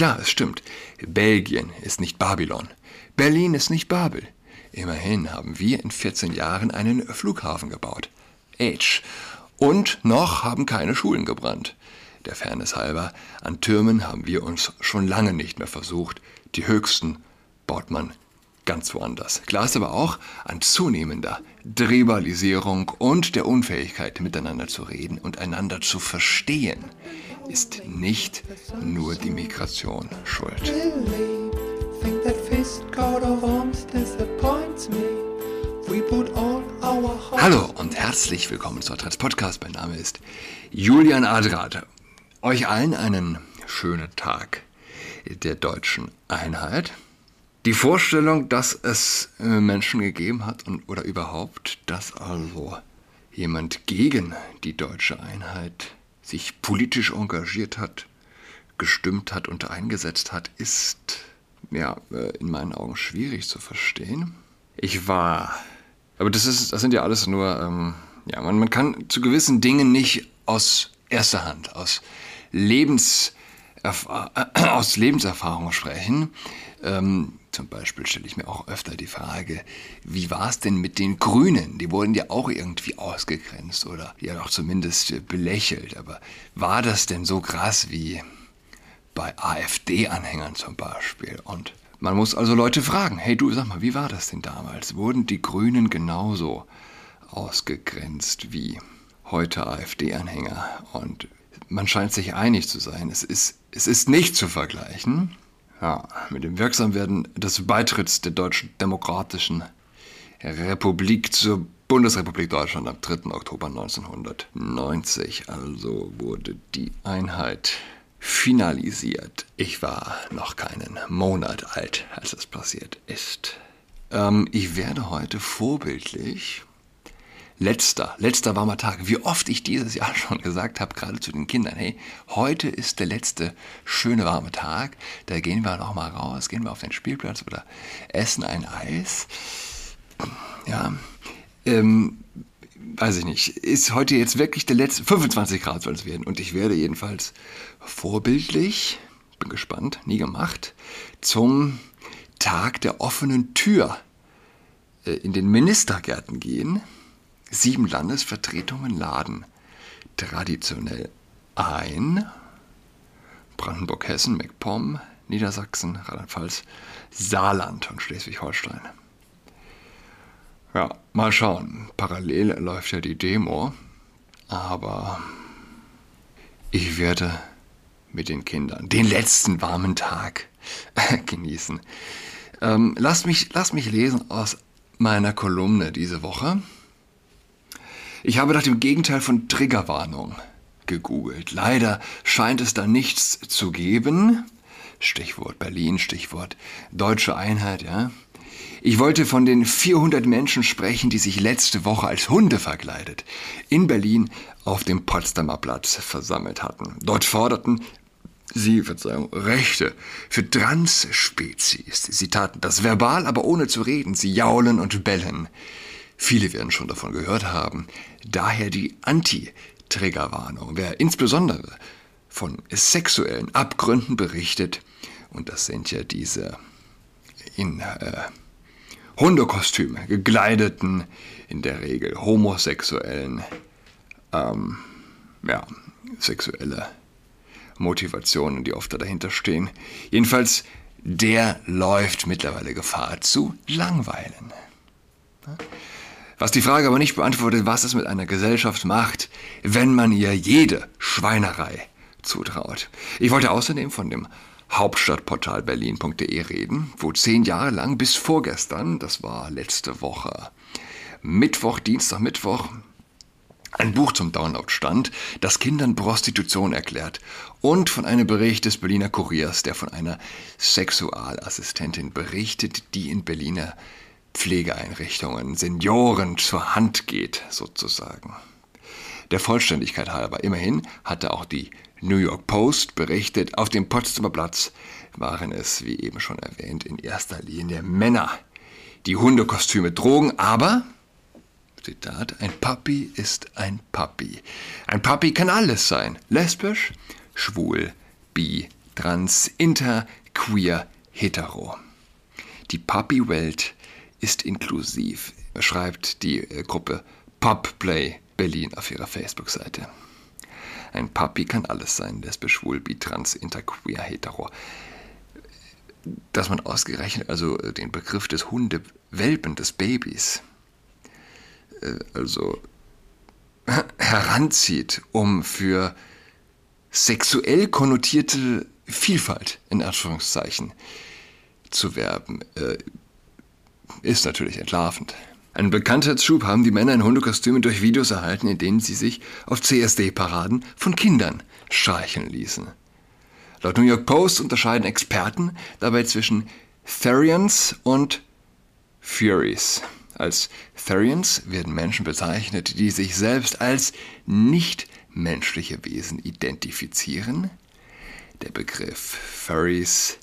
Klar, es stimmt. Belgien ist nicht Babylon. Berlin ist nicht Babel. Immerhin haben wir in 14 Jahren einen Flughafen gebaut. H. Und noch haben keine Schulen gebrannt. Der Fairness halber, an Türmen haben wir uns schon lange nicht mehr versucht. Die höchsten baut man ganz woanders. Klar ist aber auch an zunehmender Tribalisierung und der Unfähigkeit, miteinander zu reden und einander zu verstehen, ist nicht nur die Migration schuld. Hallo und herzlich willkommen zu Trans Podcast. Mein Name ist Julian Adrat. Euch allen einen schönen Tag der deutschen Einheit. Die Vorstellung, dass es äh, Menschen gegeben hat und, oder überhaupt, dass also jemand gegen die deutsche Einheit sich politisch engagiert hat, gestimmt hat und eingesetzt hat, ist ja äh, in meinen Augen schwierig zu verstehen. Ich war, aber das ist, das sind ja alles nur, ähm, ja, man, man kann zu gewissen Dingen nicht aus erster Hand, aus Lebens, aus Lebenserfahrung sprechen. Ähm, zum Beispiel stelle ich mir auch öfter die Frage, wie war es denn mit den Grünen? Die wurden ja auch irgendwie ausgegrenzt oder ja auch zumindest belächelt. Aber war das denn so krass wie bei AfD-Anhängern zum Beispiel? Und man muss also Leute fragen, hey du, sag mal, wie war das denn damals? Wurden die Grünen genauso ausgegrenzt wie heute AfD-Anhänger? Und man scheint sich einig zu sein, es ist, es ist nicht zu vergleichen ja, mit dem Wirksamwerden des Beitritts der Deutschen Demokratischen Republik zur Bundesrepublik Deutschland am 3. Oktober 1990. Also wurde die Einheit finalisiert. Ich war noch keinen Monat alt, als es passiert ist. Ähm, ich werde heute vorbildlich letzter, letzter warmer Tag. Wie oft ich dieses Jahr schon gesagt habe, gerade zu den Kindern, hey, heute ist der letzte schöne warme Tag. Da gehen wir noch mal raus, gehen wir auf den Spielplatz oder essen ein Eis. Ja, ähm, weiß ich nicht. Ist heute jetzt wirklich der letzte, 25 Grad soll es werden. Und ich werde jedenfalls vorbildlich, bin gespannt, nie gemacht, zum Tag der offenen Tür äh, in den Ministergärten gehen Sieben Landesvertretungen laden traditionell ein. Brandenburg, Hessen, MacPom, Niedersachsen, Rheinland-Pfalz, Saarland und Schleswig-Holstein. Ja, mal schauen. Parallel läuft ja die Demo, aber ich werde mit den Kindern den letzten warmen Tag genießen. Ähm, lasst, mich, lasst mich lesen aus meiner Kolumne diese Woche. Ich habe nach dem Gegenteil von Triggerwarnung gegoogelt. Leider scheint es da nichts zu geben. Stichwort Berlin, Stichwort deutsche Einheit, ja. Ich wollte von den 400 Menschen sprechen, die sich letzte Woche als Hunde verkleidet in Berlin auf dem Potsdamer Platz versammelt hatten. Dort forderten sie, Verzeihung, Rechte für Transspezies. Sie taten das verbal, aber ohne zu reden. Sie jaulen und bellen. Viele werden schon davon gehört haben. Daher die Anti-Triggerwarnung. Wer insbesondere von sexuellen Abgründen berichtet, und das sind ja diese in äh, Hundekostüme gekleideten, in der Regel homosexuellen, ähm, ja, sexuelle Motivationen, die oft dahinter stehen. Jedenfalls, der läuft mittlerweile Gefahr zu langweilen. Was die Frage aber nicht beantwortet, was es mit einer Gesellschaft macht, wenn man ihr jede Schweinerei zutraut. Ich wollte außerdem von dem Hauptstadtportal berlin.de reden, wo zehn Jahre lang bis vorgestern, das war letzte Woche, Mittwoch, Dienstag, Mittwoch, ein Buch zum Download stand, das Kindern Prostitution erklärt und von einem Bericht des Berliner Kuriers, der von einer Sexualassistentin berichtet, die in Berliner Pflegeeinrichtungen, Senioren zur Hand geht, sozusagen. Der Vollständigkeit halber, immerhin hatte auch die New York Post berichtet, auf dem Potsdamer Platz waren es, wie eben schon erwähnt, in erster Linie Männer, die Hundekostüme trugen, aber, Zitat, ein Papi ist ein Papi. Ein Papi kann alles sein, lesbisch, schwul, bi, trans, inter, queer, hetero. Die Puppy-Welt ist inklusiv, schreibt die äh, Gruppe Pubplay Berlin auf ihrer Facebook-Seite. Ein Puppy kann alles sein, lesbisch, schwul, bi, trans, inter, queer, hetero. Dass man ausgerechnet also äh, den Begriff des Hundewelpen, des Babys, äh, also heranzieht, um für sexuell konnotierte Vielfalt in Anführungszeichen zu werben, ist natürlich entlarvend. Einen Bekanntheitsschub haben die Männer in Hundekostümen durch Videos erhalten, in denen sie sich auf CSD-Paraden von Kindern streicheln ließen. Laut New York Post unterscheiden Experten dabei zwischen Therians und Furies. Als Therians werden Menschen bezeichnet, die sich selbst als nicht-menschliche Wesen identifizieren. Der Begriff Furries.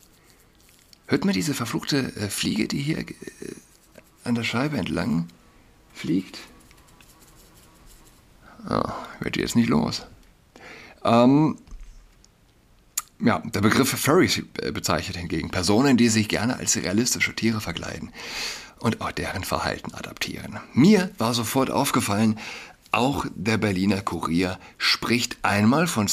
Hört man diese verfluchte äh, Fliege, die hier äh, an der Scheibe entlang fliegt? Oh, wird die jetzt nicht los. Ähm, ja, der Begriff Furries bezeichnet hingegen Personen, die sich gerne als realistische Tiere verkleiden und auch deren Verhalten adaptieren. Mir war sofort aufgefallen, auch der Berliner Kurier spricht einmal von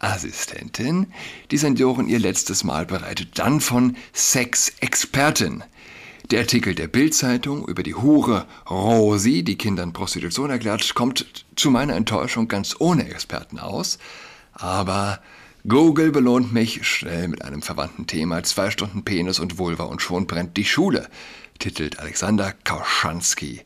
Sexualassistentin, die Senioren ihr letztes Mal bereitet, dann von Sexexpertin. Der Artikel der Bild-Zeitung über die Hure Rosi, die Kindern Prostitution erklärt, kommt zu meiner Enttäuschung ganz ohne Experten aus. Aber Google belohnt mich schnell mit einem verwandten Thema. Zwei Stunden Penis und Vulva und schon brennt die Schule titelt Alexander Kauschanski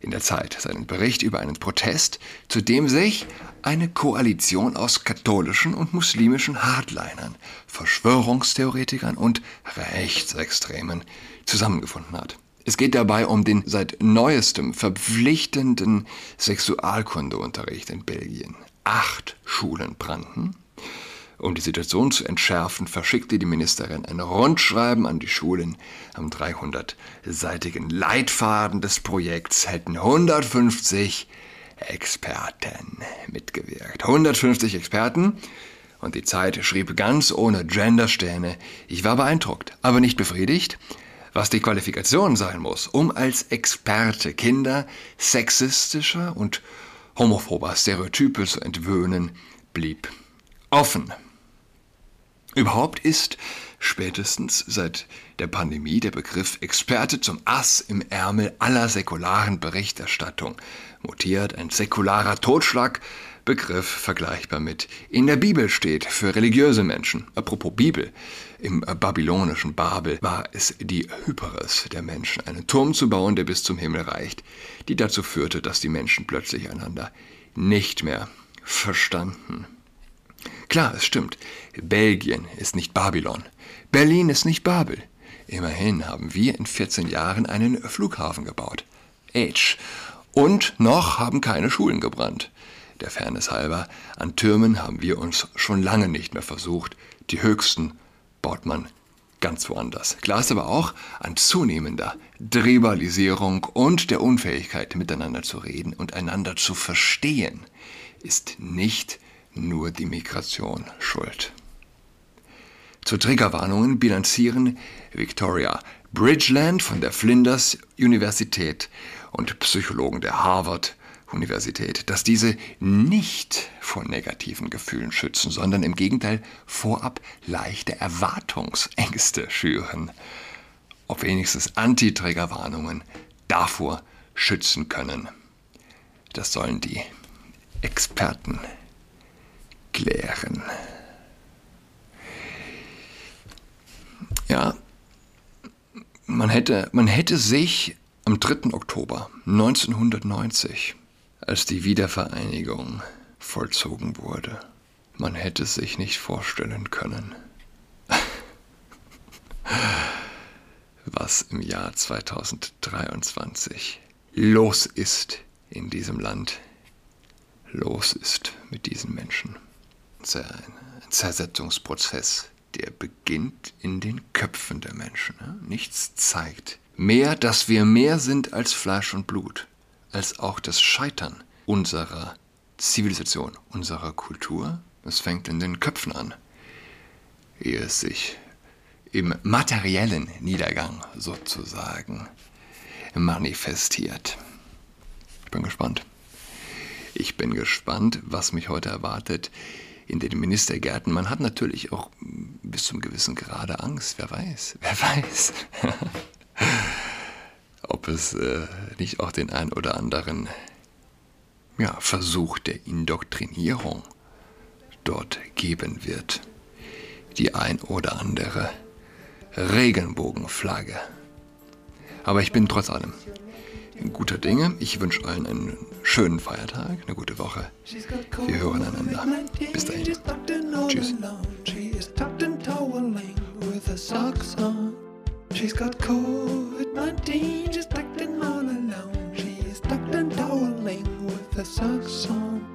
in der Zeit seinen Bericht über einen Protest, zu dem sich eine Koalition aus katholischen und muslimischen Hardlinern, Verschwörungstheoretikern und Rechtsextremen zusammengefunden hat. Es geht dabei um den seit neuestem verpflichtenden Sexualkundeunterricht in Belgien. Acht Schulen brannten um die Situation zu entschärfen, verschickte die Ministerin ein Rundschreiben an die Schulen. Am 300-seitigen Leitfaden des Projekts hätten 150 Experten mitgewirkt. 150 Experten. Und die Zeit schrieb ganz ohne Gendersterne. Ich war beeindruckt, aber nicht befriedigt. Was die Qualifikation sein muss, um als Experte Kinder sexistischer und homophober Stereotype zu entwöhnen, blieb offen. Überhaupt ist spätestens seit der Pandemie der Begriff Experte zum Ass im Ärmel aller säkularen Berichterstattung mutiert, ein säkularer Totschlagbegriff vergleichbar mit in der Bibel steht für religiöse Menschen. Apropos Bibel, im babylonischen Babel war es die Hyperes der Menschen, einen Turm zu bauen, der bis zum Himmel reicht, die dazu führte, dass die Menschen plötzlich einander nicht mehr verstanden. Klar, es stimmt. Belgien ist nicht Babylon. Berlin ist nicht Babel. Immerhin haben wir in 14 Jahren einen Flughafen gebaut. H. Und noch haben keine Schulen gebrannt. Der Fairness halber, an Türmen haben wir uns schon lange nicht mehr versucht. Die höchsten baut man ganz woanders. Klar ist aber auch an zunehmender Tribalisierung und der Unfähigkeit, miteinander zu reden und einander zu verstehen, ist nicht nur die Migration schuld. Zu Triggerwarnungen bilanzieren Victoria Bridgeland von der Flinders Universität und Psychologen der Harvard Universität, dass diese nicht vor negativen Gefühlen schützen, sondern im Gegenteil vorab leichte Erwartungsängste schüren. Ob wenigstens Anti-Triggerwarnungen davor schützen können. Das sollen die Experten klären. Ja, man hätte, man hätte sich am 3. Oktober 1990, als die Wiedervereinigung vollzogen wurde, man hätte sich nicht vorstellen können, was im Jahr 2023 los ist in diesem Land, los ist mit diesen Menschen ein Zersetzungsprozess, der beginnt in den Köpfen der Menschen. Nichts zeigt mehr, dass wir mehr sind als Fleisch und Blut, als auch das Scheitern unserer Zivilisation, unserer Kultur. Es fängt in den Köpfen an. ehe es sich im materiellen Niedergang sozusagen manifestiert. Ich bin gespannt. Ich bin gespannt, was mich heute erwartet in den Ministergärten. Man hat natürlich auch bis zum gewissen Grade Angst. Wer weiß, wer weiß, ob es äh, nicht auch den ein oder anderen ja, Versuch der Indoktrinierung dort geben wird. Die ein oder andere Regenbogenflagge. Aber ich bin trotz allem guter Dinge. Ich wünsche allen einen schönen Feiertag, eine gute Woche. Wir hören einander. Bis dahin. Tschüss. She's got COVID-19, she's tucked in all alone. She's tucked and toweling with her socks on.